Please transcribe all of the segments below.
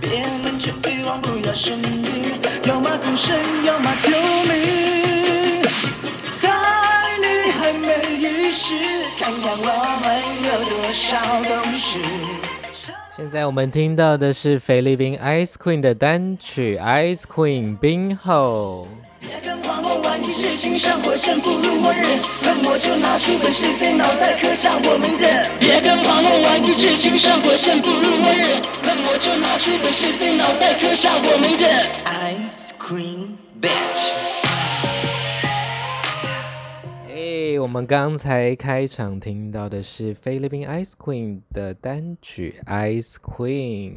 别人却遗忘不要生病，要么孤身，要么丢命。在你还没意识，看看我们有多少东西。现在我们听到的是菲律宾 Ice Queen 的单曲《Ice Queen 冰后》。别跟荒谬玩意痴心，上火线不如末日，恨我就拿出本事在脑袋刻下我名字。别跟旁人玩意痴心，上火线不如末日，恨我就拿出本事在脑袋刻下我名字。Ice Cream Bitch。我们刚才开场听到的是菲律宾 Ice Queen 的单曲《Ice Queen》。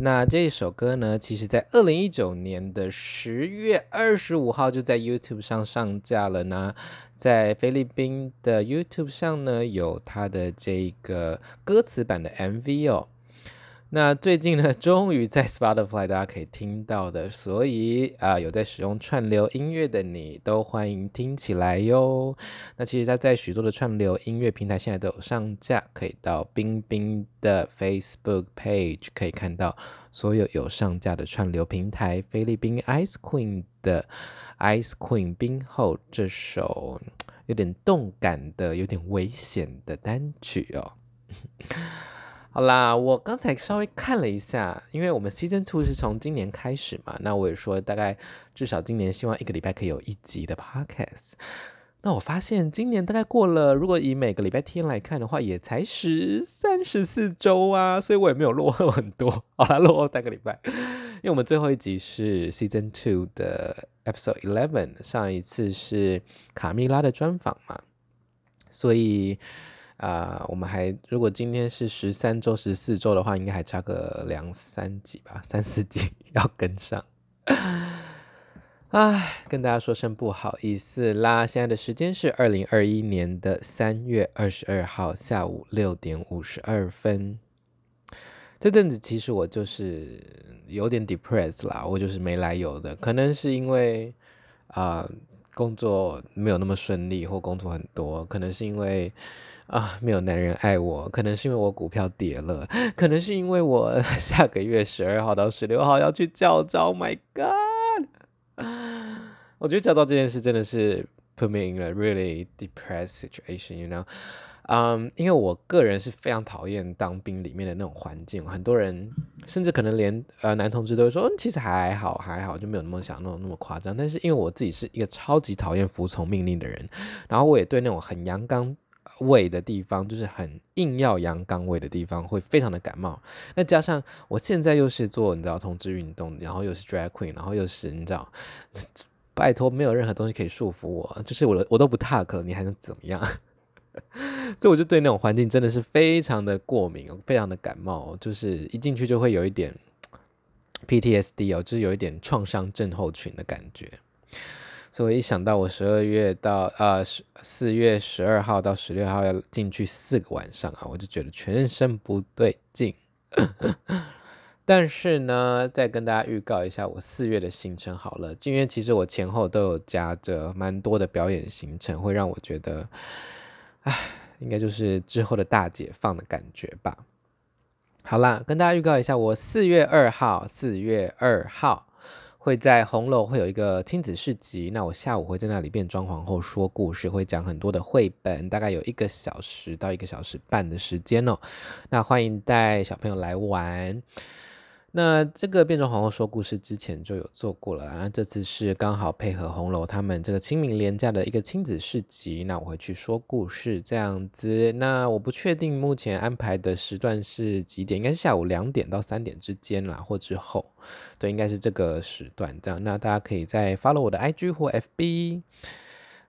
那这首歌呢，其实在二零一九年的十月二十五号就在 YouTube 上上架了呢。在菲律宾的 YouTube 上呢，有它的这个歌词版的 MV 哦。那最近呢，终于在 Spotify 大家可以听到的，所以啊、有在使用串流音乐的你都欢迎听起来哟。那其实它在许多的串流音乐平台现在都有上架，可以到冰冰的 Facebook Page 可以看到所有有上架的串流平台。菲律宾 Ice Queen 的 Ice Queen 冰后这首有点动感的、有点危险的单曲哦。好啦，我刚才稍微看了一下，因为我们 Season Two 是从今年开始嘛，那我也说大概至少今年希望一个礼拜可以有一集的 Podcast。那我发现今年大概过了，如果以每个礼拜天来看的话，也才十三十四周啊，所以我也没有落后很多。好啦，落后三个礼拜，因为我们最后一集是 Season Two 的 Episode Eleven，上一次是卡蜜拉的专访嘛，所以。啊、我们还如果今天是十三周、十四周的话，应该还差个两三集吧，三四集 要跟上。唉，跟大家说声不好意思啦。现在的时间是二零二一年的三月二十二号下午六点五十二分。这阵子其实我就是有点 depressed 啦，我就是没来由的，可能是因为啊、工作没有那么顺利，或工作很多，可能是因为。啊，没有男人爱我，可能是因为我股票跌了，可能是因为我 下个月十二号到十六号要去教招。My God，我觉得教招这件事真的是 put me in a really depressed situation，you know？嗯、因为我个人是非常讨厌当兵里面的那种环境，很多人甚至可能连呃男同志都会说，嗯，其实还好还好，就没有那么想那么那么夸张。但是因为我自己是一个超级讨厌服从命令的人，然后我也对那种很阳刚。胃的地方就是很硬要阳刚胃的地方，会非常的感冒。那加上我现在又是做你知道同志运动，然后又是 drag queen，然后又是你知道，拜托没有任何东西可以束缚我，就是我我都不 talk，你还能怎么样？所以我就对那种环境真的是非常的过敏，非常的感冒，就是一进去就会有一点 PTSD 哦，就是有一点创伤症候群的感觉。所以一想到我十二月到呃四月十二号到十六号要进去四个晚上啊，我就觉得全身不对劲。但是呢，再跟大家预告一下我四月的行程好了，因为其实我前后都有夹着蛮多的表演行程，会让我觉得，唉，应该就是之后的大解放的感觉吧。好啦，跟大家预告一下，我四月二号，四月二号。会在红楼会有一个亲子市集，那我下午会在那里变装皇后说故事，会讲很多的绘本，大概有一个小时到一个小时半的时间哦。那欢迎带小朋友来玩。那这个变装皇后说故事之前就有做过了，然后这次是刚好配合红楼他们这个清明连假的一个亲子市集，那我会去说故事这样子。那我不确定目前安排的时段是几点，应该是下午两点到三点之间啦，或之后，对，应该是这个时段这样。那大家可以再 follow 我的 IG 或 FB，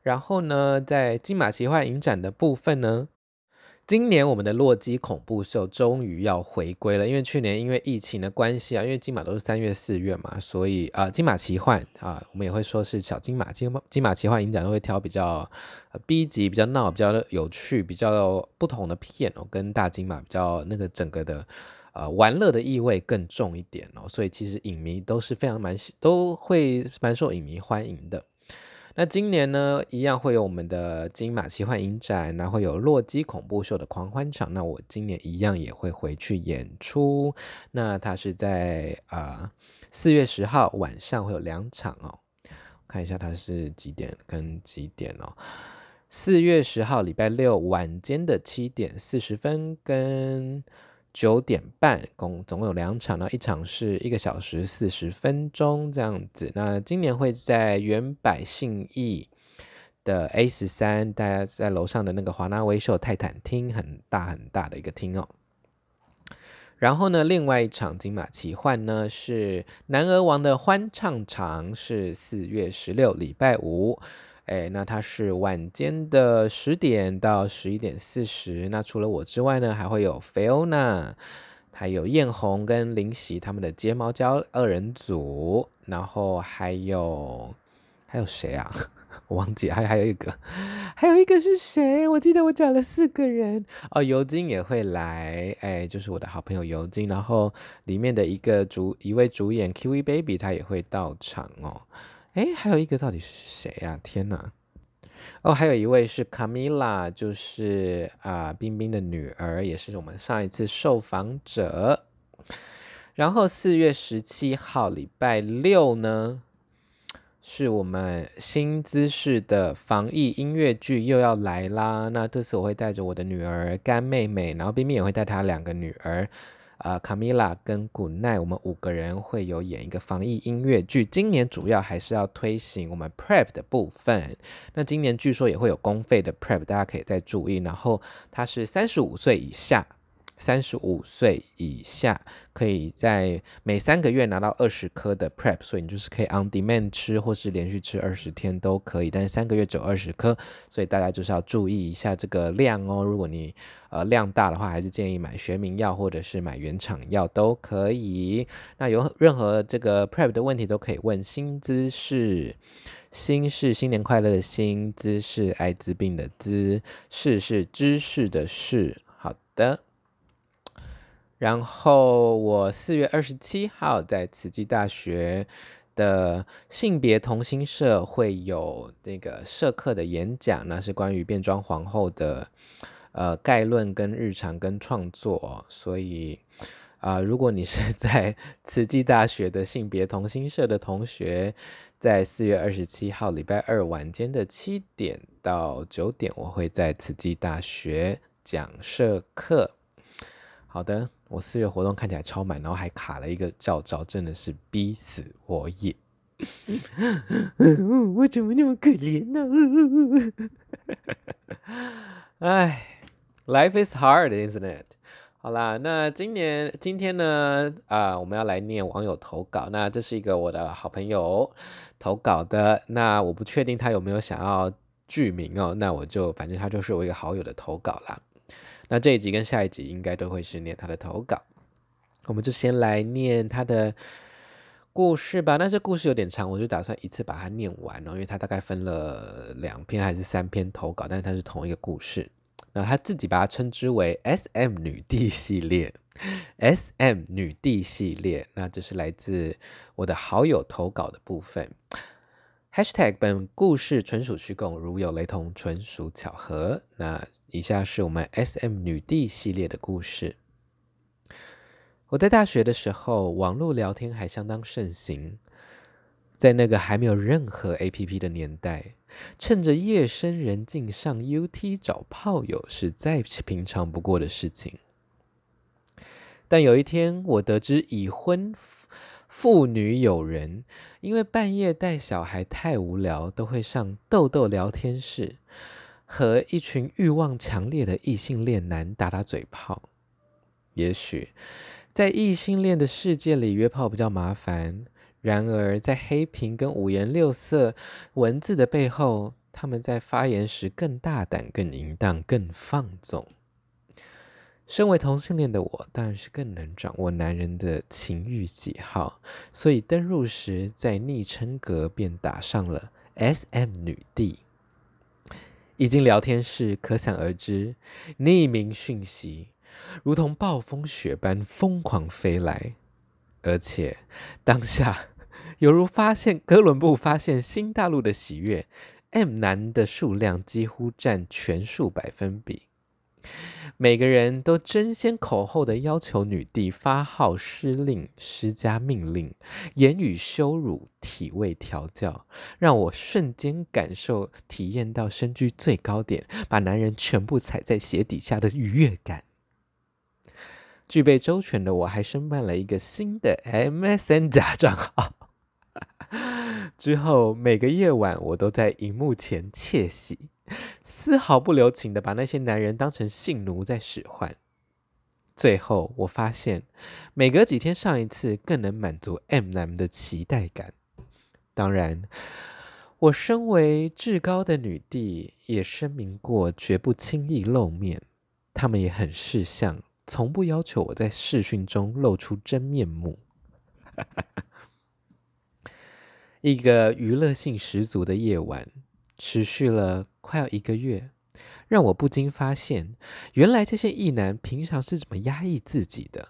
然后呢，在金马奇幻影展的部分呢。今年我们的洛基恐怖秀终于要回归了，因为去年因为疫情的关系啊，因为金马都是三月四月嘛，所以啊、呃，金马奇幻啊，我们也会说是小金马金金马奇幻影展都会挑比较 B 级、比较闹、比较有趣、比较不同的片哦，跟大金马比较那个整个的呃玩乐的意味更重一点哦，所以其实影迷都是非常蛮都会蛮受影迷欢迎的。那今年呢，一样会有我们的金马奇幻影展，然后有洛基恐怖秀的狂欢场。那我今年一样也会回去演出。那它是在啊四月十号晚上会有两场哦。看一下它是几点跟几点哦。四月十号礼拜六晚间的七点四十分跟九点半，共总共有两场，那一场是一个小时四十分钟这样子。那今年会在原百信义的 A 十三，大家在楼上的那个华纳威秀泰坦厅，很大很大的一个厅哦。然后呢，另外一场金马奇幻呢是男儿王的欢唱场，是四月十六礼拜五。哎，那它是晚间的十点到十一点四十。那除了我之外呢，还会有菲欧娜，还有艳红跟林夕他们的睫毛胶二人组。然后还有还有谁啊？我忘记，还还有一个，还有一个是谁？我记得我找了四个人哦。尤金也会来，哎，就是我的好朋友尤金。然后里面的一个主一位主演 Kiwi Baby 他也会到场哦。哎，还有一个到底是谁啊？天哪！哦，还有一位是卡米拉，就是啊，冰冰的女儿，也是我们上一次受访者。然后四月十七号礼拜六呢，是我们新姿势的防疫音乐剧又要来啦。那这次我会带着我的女儿干妹妹，然后冰冰也会带她两个女儿。啊，卡米拉跟古奈，我们五个人会有演一个防疫音乐剧。今年主要还是要推行我们 Prep 的部分。那今年据说也会有公费的 Prep，大家可以再注意。然后它是三十五岁以下。三十五岁以下可以在每三个月拿到二十颗的 Prep，所以你就是可以 on demand 吃，或是连续吃二十天都可以。但是三个月只有二十颗，所以大家就是要注意一下这个量哦。如果你呃量大的话，还是建议买学名药或者是买原厂药都可以。那有任何这个 Prep 的问题都可以问新姿势，新是新年快乐的新，姿是艾滋病的姿，势是知识的事。好的。然后我四月二十七号在慈济大学的性别同心社会有那个社课的演讲，那是关于变装皇后的呃概论跟日常跟创作，所以啊、如果你是 在慈济大学的性别同心社的同学，在四月二十七号礼拜二晚间的七点到九点，我会在慈济大学讲社课。好的。我四月活动看起来超满，然后还卡了一个照照，真的是逼死我也！我怎么那么可怜呢？哎，Life is hard, isn't it？好啦，那今年今天呢，啊、呃，我们要来念网友投稿。那这是一个我的好朋友投稿的，那我不确定他有没有想要剧名哦，那我就反正他就是我一个好友的投稿啦。那这一集跟下一集应该都会是念他的投稿，我们就先来念他的故事吧。那这故事有点长，我就打算一次把它念完哦，因为他大概分了两篇还是三篇投稿，但是它是同一个故事。那他自己把它称之为 SM 女帝系列，SM 女帝系列。那这是来自我的好友投稿的部分。Hashtag 本故事纯属虚构，如有雷同，纯属巧合。那以下是我们 SM 女帝系列的故事。我在大学的时候，网络聊天还相当盛行，在那个还没有任何 APP 的年代，趁着夜深人静上 UT 找炮友是再平常不过的事情。但有一天，我得知已婚。妇女友人因为半夜带小孩太无聊，都会上豆豆聊天室和一群欲望强烈的异性恋男打打嘴炮。也许在异性恋的世界里约炮比较麻烦，然而在黑屏跟五颜六色文字的背后，他们在发言时更大胆、更淫荡、更放纵。身为同性恋的我，当然是更能掌握男人的情欲喜好，所以登入时在昵称格便打上了 “SM 女帝”。一进聊天室，可想而知，匿名讯息如同暴风雪般疯狂飞来，而且当下犹如发现哥伦布发现新大陆的喜悦，M 男的数量几乎占全数百分比。每个人都争先恐后的要求女帝发号施令、施加命令，言语羞辱、体位调教，让我瞬间感受、体验到身居最高点，把男人全部踩在鞋底下的愉悦感。具备周全的我，还申办了一个新的 MSN 假账号。之后每个夜晚，我都在荧幕前窃喜。丝毫不留情的把那些男人当成性奴在使唤，最后我发现，每隔几天上一次更能满足 M 男的期待感。当然，我身为至高的女帝，也声明过绝不轻易露面。他们也很识相，从不要求我在试训中露出真面目。一个娱乐性十足的夜晚，持续了快要一个月，让我不禁发现，原来这些异男平常是怎么压抑自己的，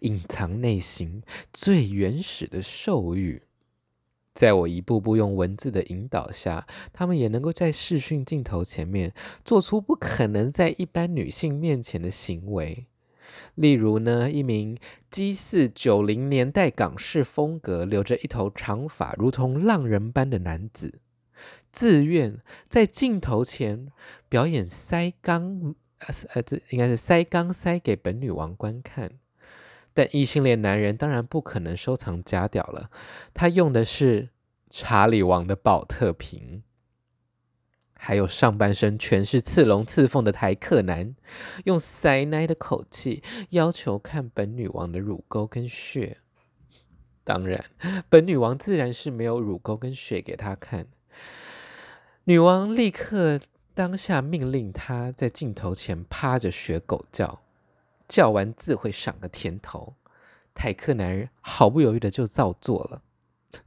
隐藏内心最原始的兽欲。在我一步步用文字的引导下，他们也能够在视讯镜头前面做出不可能在一般女性面前的行为。例如呢，一名机似九零年代港式风格、留着一头长发、如同浪人般的男子。自愿在镜头前表演塞肛，呃，这应该是塞肛塞给本女王观看。但异性恋男人当然不可能收藏假屌了，他用的是查理王的宝特瓶。还有上半身全是刺龙刺凤的台客男，用塞奶的口气要求看本女王的乳沟跟穴。当然，本女王自然是没有乳沟跟穴给他看。女王立刻当下命令他在镜头前趴着学狗叫，叫完自会赏个甜头。泰克男人毫不犹豫的就照做了，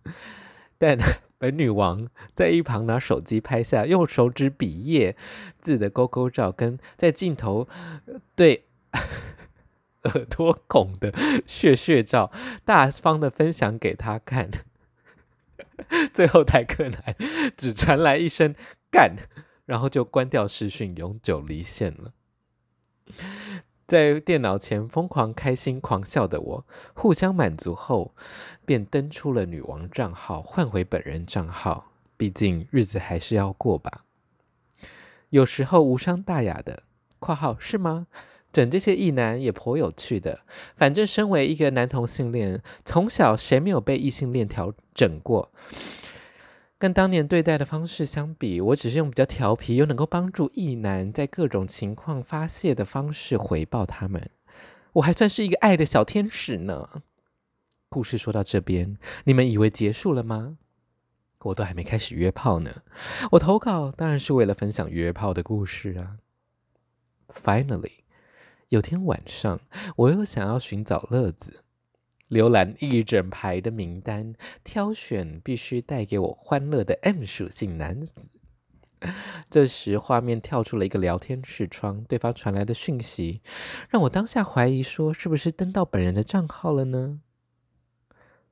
但本女王在一旁拿手机拍下用手指比耶字的勾勾照，跟在镜头对 耳朵孔的穴穴照，大方的分享给他看。最后台客男只传来一声干，然后就关掉视讯，永久离线了。在电脑前疯狂开心狂笑的我，互相满足后，便登出了女王账号，换回本人账号。毕竟日子还是要过吧。有时候无伤大雅的（括号是吗？）整这些异男也颇有趣的。反正身为一个男同性恋，从小谁没有被异性恋调整过？跟当年对待的方式相比，我只是用比较调皮又能够帮助异男在各种情况发泄的方式回报他们。我还算是一个爱的小天使呢。故事说到这边，你们以为结束了吗？我都还没开始约炮呢。我投稿当然是为了分享约炮的故事啊。Finally。有天晚上，我又想要寻找乐子，浏览一整排的名单，挑选必须带给我欢乐的 M 属性男子。这时，画面跳出了一个聊天视窗，对方传来的讯息让我当下怀疑说，是不是登到本人的账号了呢？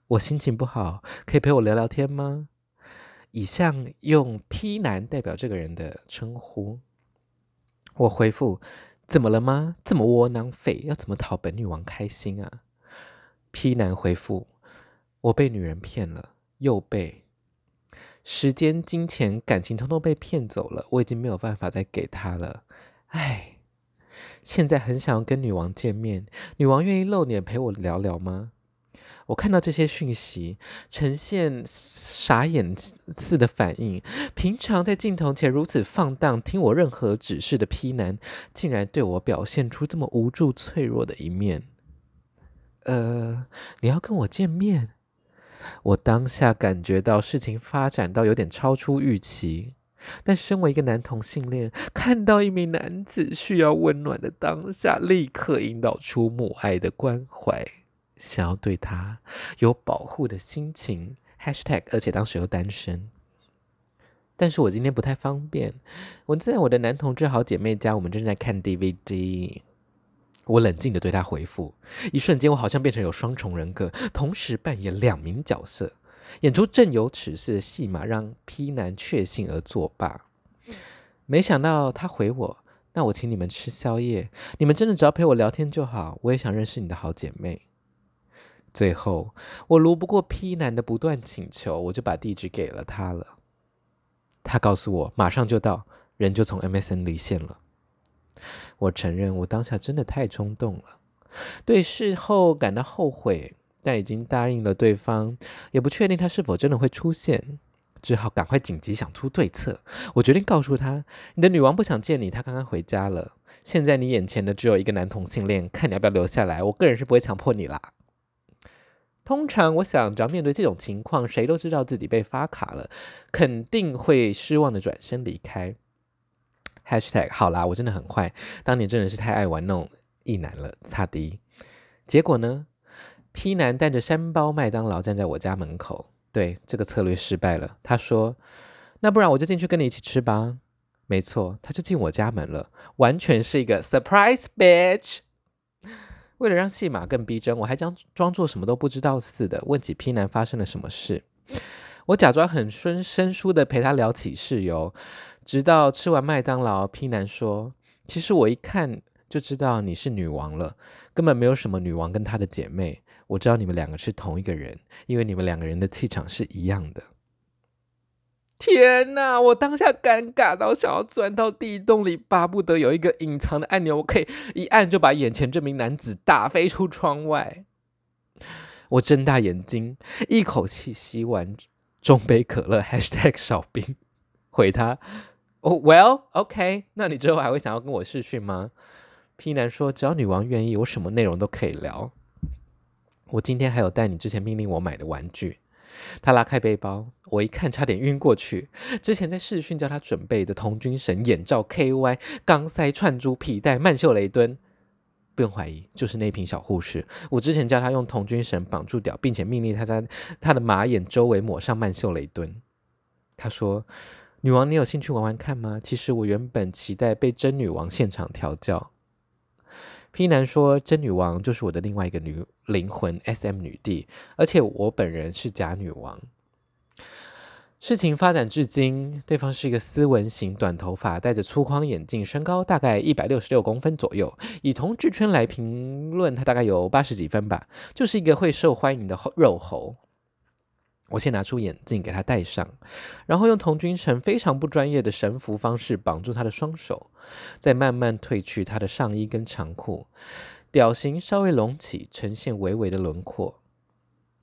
我心情不好，可以陪我聊聊天吗？以下用 P 男代表这个人的称呼。我回复。怎么了吗？这么窝囊废，要怎么讨本女王开心啊？P 男回复：我被女人骗了，又被时间、金钱、感情通通被骗走了，我已经没有办法再给他了。唉，现在很想要跟女王见面，女王愿意露脸陪我聊聊吗？我看到这些讯息，呈现傻眼似的反应。平常在镜头前如此放荡，听我任何指示的 P 男，竟然对我表现出这么无助、脆弱的一面。呃，你要跟我见面？我当下感觉到事情发展到有点超出预期。但身为一个男同性恋，看到一名男子需要温暖的当下，立刻引导出母爱的关怀。想要对他有保护的心情，#hashtag 而且当时又单身，但是我今天不太方便，我在我的男同志好姐妹家，我们正在看 DVD。我冷静的对他回复，一瞬间我好像变成有双重人格，同时扮演两名角色。演出正有此事的戏码，让 P 男确信而作罢。没想到他回我：“那我请你们吃宵夜，你们真的只要陪我聊天就好。我也想认识你的好姐妹。”最后，我如不过 P 男的不断请求，我就把地址给了他了。他告诉我马上就到，人就从 MSN 离线了。我承认，我当下真的太冲动了，对事后感到后悔，但已经答应了对方，也不确定他是否真的会出现，只好赶快紧急想出对策。我决定告诉他：“你的女王不想见你，她刚刚回家了。现在你眼前的只有一个男同性恋，看你要不要留下来。我个人是不会强迫你啦。”通常我想，只要面对这种情况，谁都知道自己被发卡了，肯定会失望的转身离开。Hashtag 好啦，我真的很坏，当年真的是太爱玩弄一男了，擦滴。结果呢，P 男带着三包麦当劳站在我家门口，对，这个策略失败了。他说：“那不然我就进去跟你一起吃吧。”没错，他就进我家门了，完全是一个 surprise bitch。为了让戏码更逼真，我还将装作什么都不知道似的问起 P 男发生了什么事。我假装很生生疏的陪他聊起事由，直到吃完麦当劳，P 男说：“其实我一看就知道你是女王了，根本没有什么女王跟她的姐妹。我知道你们两个是同一个人，因为你们两个人的气场是一样的。”天哪！我当下尴尬到想要钻到地洞里，巴不得有一个隐藏的按钮，我可以一按就把眼前这名男子打飞出窗外。我睁大眼睛，一口气吸完中杯可乐，#少冰，回他：“哦、，Well，OK，那你之后还会想要跟我试训吗？”P 男说：“只要女王愿意，我什么内容都可以聊。我今天还有带你之前命令我买的玩具。”他拉开背包，我一看差点晕过去。之前在视讯叫他准备的童军绳、眼罩、KY、钢塞、串珠、皮带、曼秀雷敦，不用怀疑，就是那瓶小护士。我之前叫他用童军绳绑住屌，并且命令他在他的马眼周围抹上曼秀雷敦。他说：“女王，你有兴趣玩玩看吗？其实我原本期待被真女王现场调教。” P 男说：“真女王就是我的另外一个女灵魂，SM 女帝，而且我本人是假女王。”事情发展至今，对方是一个斯文型、短头发、戴着粗框眼镜，身高大概一百六十六公分左右。以同志圈来评论，他大概有八十几分吧，就是一个会受欢迎的肉猴。我先拿出眼镜给他戴上，然后用童军绳非常不专业的神符方式绑住他的双手，再慢慢褪去他的上衣跟长裤，屌型稍微隆起，呈现微微的轮廓。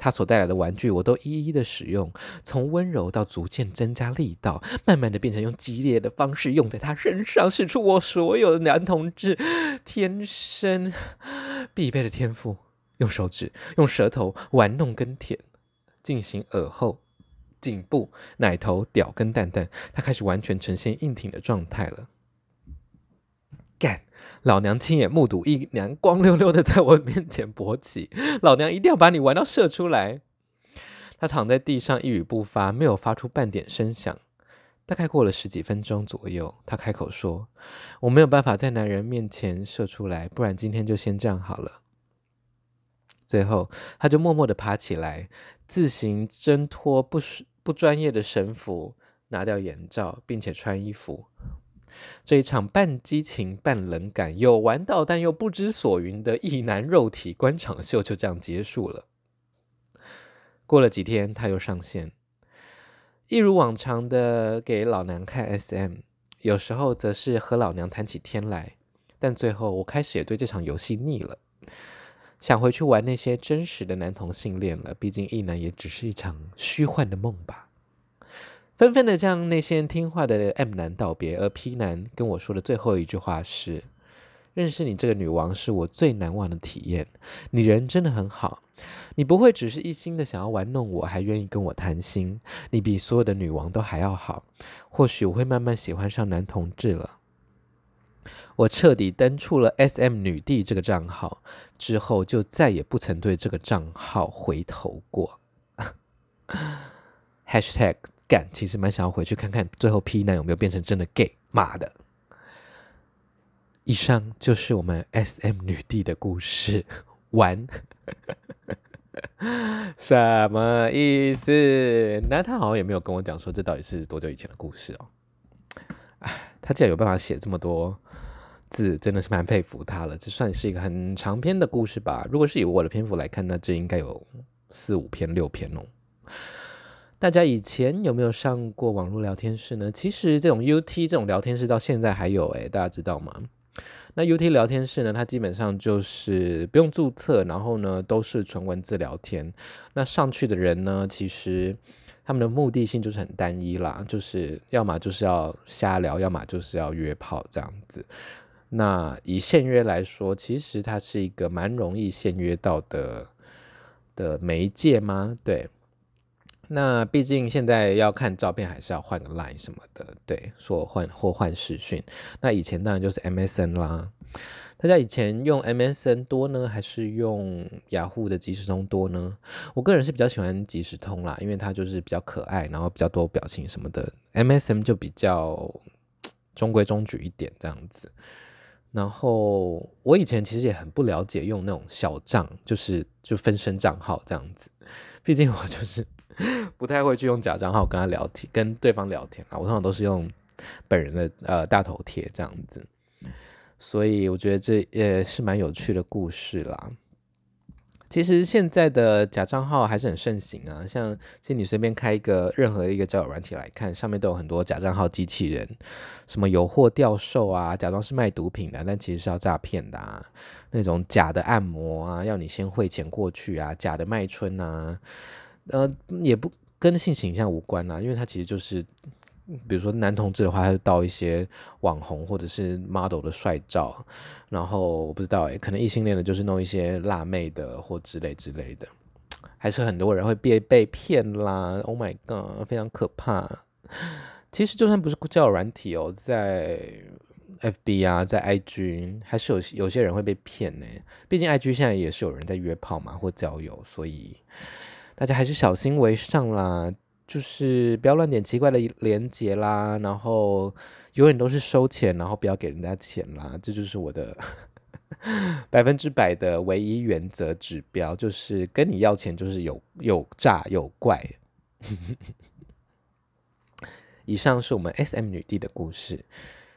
他所带来的玩具我都一一的使用，从温柔到逐渐增加力道，慢慢的变成用激烈的方式用在他身上，使出我所有的男同志天生 必备的天赋，用手指、用舌头玩弄跟舔。进行耳后、颈部、奶头、屌跟蛋蛋，他开始完全呈现硬挺的状态了。干！老娘亲眼目睹一娘光溜溜的在我面前勃起，老娘一定要把你玩到射出来。他躺在地上一语不发，没有发出半点声响。大概过了十几分钟左右，他开口说：“我没有办法在男人面前射出来，不然今天就先这样好了。”最后，他就默默地爬起来。自行挣脱不不专业的神服，拿掉眼罩，并且穿衣服。这一场半激情、半冷感、有玩到但又不知所云的异男肉体官场秀就这样结束了。过了几天，他又上线，一如往常的给老娘看 SM，有时候则是和老娘谈起天来。但最后，我开始也对这场游戏腻了。想回去玩那些真实的男同性恋了，毕竟异男也只是一场虚幻的梦吧。纷纷的向那些听话的 M 男道别，而 P 男跟我说的最后一句话是：“认识你这个女王是我最难忘的体验，你人真的很好，你不会只是一心的想要玩弄我，还愿意跟我谈心，你比所有的女王都还要好。或许我会慢慢喜欢上男同志了。”我彻底登出了 SM 女帝这个账号之后，就再也不曾对这个账号回头过。#hashtag 干，其实蛮想要回去看看，最后 P 男有没有变成真的 gay？妈的！以上就是我们 SM 女帝的故事，完。什么意思？那他好像也没有跟我讲说这到底是多久以前的故事哦。哎，他竟然有办法写这么多字，真的是蛮佩服他了。这算是一个很长篇的故事吧？如果是以我的篇幅来看，那这应该有四五篇、六篇哦。大家以前有没有上过网络聊天室呢？其实这种 UT 这种聊天室到现在还有诶，大家知道吗？那 UT 聊天室呢，它基本上就是不用注册，然后呢都是纯文字聊天。那上去的人呢，其实他们的目的性就是很单一啦，就是要么就是要瞎聊，要么就是要约炮这样子。那以限约来说，其实它是一个蛮容易限约到的的媒介吗？对。那毕竟现在要看照片，还是要换个 line 什么的，对，说换或换视讯。那以前当然就是 MSN 啦。大家以前用 MSN 多呢，还是用雅虎的即时通多呢？我个人是比较喜欢即时通啦，因为它就是比较可爱，然后比较多表情什么的。MSN 就比较中规中矩一点这样子。然后我以前其实也很不了解用那种小账，就是就分身账号这样子。毕竟我就是。不太会去用假账号跟他聊天，跟对方聊天啊。我通常都是用本人的呃大头贴这样子，所以我觉得这也是蛮有趣的故事啦。其实现在的假账号还是很盛行啊，像其实你随便开一个任何一个交友软体来看，上面都有很多假账号机器人，什么有货吊售啊，假装是卖毒品的，但其实是要诈骗的啊。那种假的按摩啊，要你先汇钱过去啊，假的卖春啊。呃，也不跟性形象无关啊，因为它其实就是，比如说男同志的话，他就到一些网红或者是 model 的帅照，然后我不知道哎，可能异性恋的就是弄一些辣妹的或之类之类的，还是很多人会被被骗啦。Oh my god，非常可怕。其实就算不是交友软体哦，在 FB 啊，在 IG，还是有有些人会被骗呢。毕竟 IG 现在也是有人在约炮嘛，或交友，所以。大家还是小心为上啦，就是不要乱点奇怪的连结啦，然后永远都是收钱，然后不要给人家钱啦，这就是我的 百分之百的唯一原则指标，就是跟你要钱就是有有诈有怪。以上是我们 SM 女帝的故事，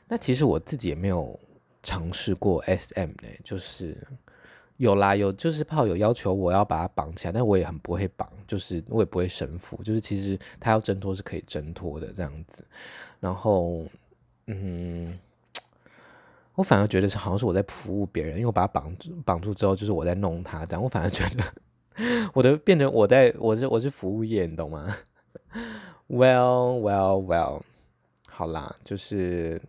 那其实我自己也没有尝试过 SM 呢，就是。有啦，有就是炮友要求我要把他绑起来，但我也很不会绑，就是我也不会绳缚，就是其实他要挣脱是可以挣脱的这样子。然后，嗯，我反而觉得是好像是我在服务别人，因为我把他绑住绑住之后，就是我在弄他，但我反而觉得我的变成我在我是我是服务业，你懂吗？Well, well, well，好啦，就是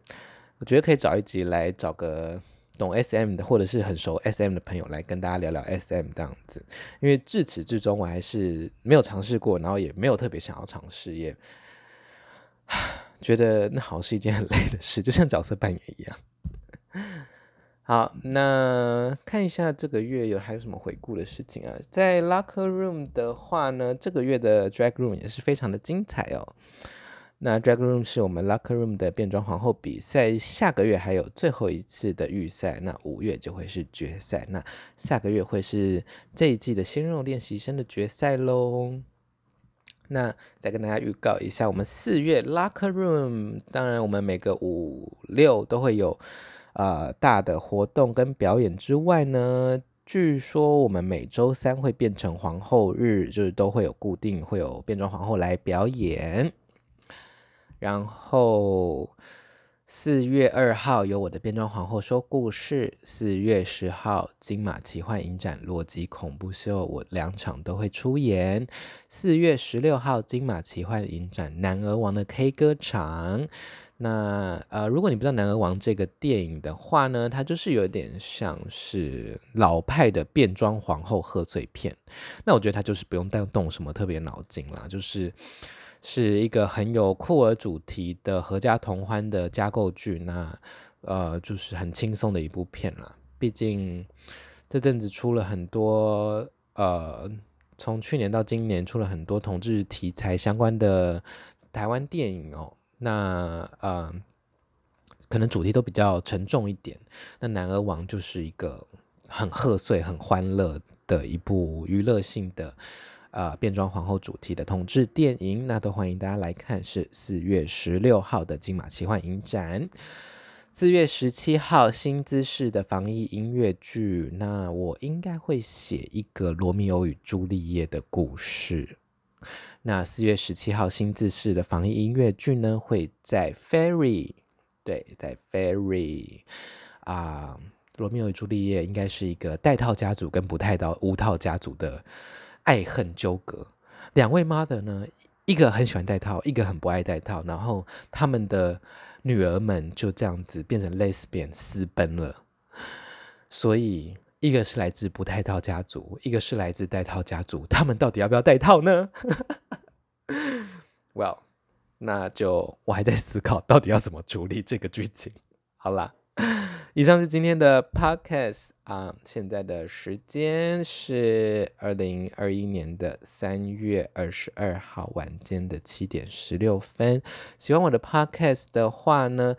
我觉得可以找一集来找个。懂 SM 的，或者是很熟 SM 的朋友来跟大家聊聊 SM 这样子，因为至始至终我还是没有尝试过，然后也没有特别想要尝试，也 觉得那好像是一件很 累的事，就像角色扮演一样。好，那看一下这个月有还有什么回顾的事情啊？在 Locker Room 的话呢，这个月的 Drag Room 也是非常的精彩哦。那 Drag Room 是我们 Locker Room 的变装皇后比赛，下个月还有最后一次的预赛，那五月就会是决赛，那下个月会是这一季的鲜肉练习生的决赛喽。那再跟大家预告一下，我们四月 Locker Room，当然我们每个五六都会有呃大的活动跟表演之外呢，据说我们每周三会变成皇后日，就是都会有固定会有变装皇后来表演。然后四月二号有我的变装皇后说故事，四月十号金马奇幻影展洛基恐怖秀，我两场都会出演。四月十六号金马奇幻影展男儿王的 K 歌场，那呃如果你不知道男儿王这个电影的话呢，它就是有点像是老派的变装皇后贺岁片，那我觉得它就是不用再动什么特别脑筋啦，就是。是一个很有酷儿主题的合家同欢的家购剧，那呃就是很轻松的一部片了。毕竟这阵子出了很多呃，从去年到今年出了很多同志题材相关的台湾电影哦。那呃可能主题都比较沉重一点。那男儿王就是一个很贺岁、很欢乐的一部娱乐性的呃变装皇后主题的同志电影，那都欢迎大家来看。是四月十六号的金马奇幻影展，四月十七号新姿势的防疫音乐剧。那我应该会写一个罗密欧与朱丽叶的故事。那四月十七号新姿势的防疫音乐剧呢，会在 Fairy，对，在 Fairy 啊，罗密欧与朱丽叶应该是一个带套家族跟不带套无套家族的爱恨纠葛。两位 mother 呢，一个很喜欢带套，一个很不爱带套，然后他们的女儿们就这样子变成 lesbian 私奔了，所以。一个是来自不带套家族，一个是来自带套家族，他们到底要不要带套呢？Well，那就我还在思考到底要怎么处理这个剧情。好啦，以上是今天的 Podcast 啊，现在的时间是二零二一年的三月二十二号晚间的七点十六分。喜欢我的 Podcast 的话呢，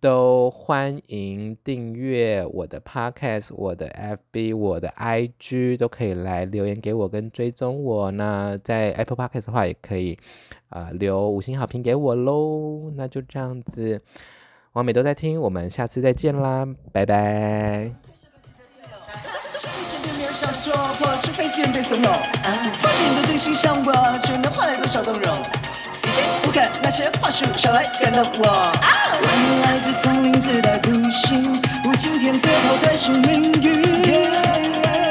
都欢迎订阅我的 Podcast，我的 FB，我的 IG，都可以来留言给我跟追踪我。那在 Apple Podcast 的话，也可以啊、留五星好评给我喽。那就这样子，网美都在听，我们下次再见啦，拜拜。这一切并没有啥错我除非自愿被怂恿放弃你的真心伤我却能换来多少动容已经不敢那些话是用笑来感动我。我们来自丛林自带酷刑无情天子投胎是命运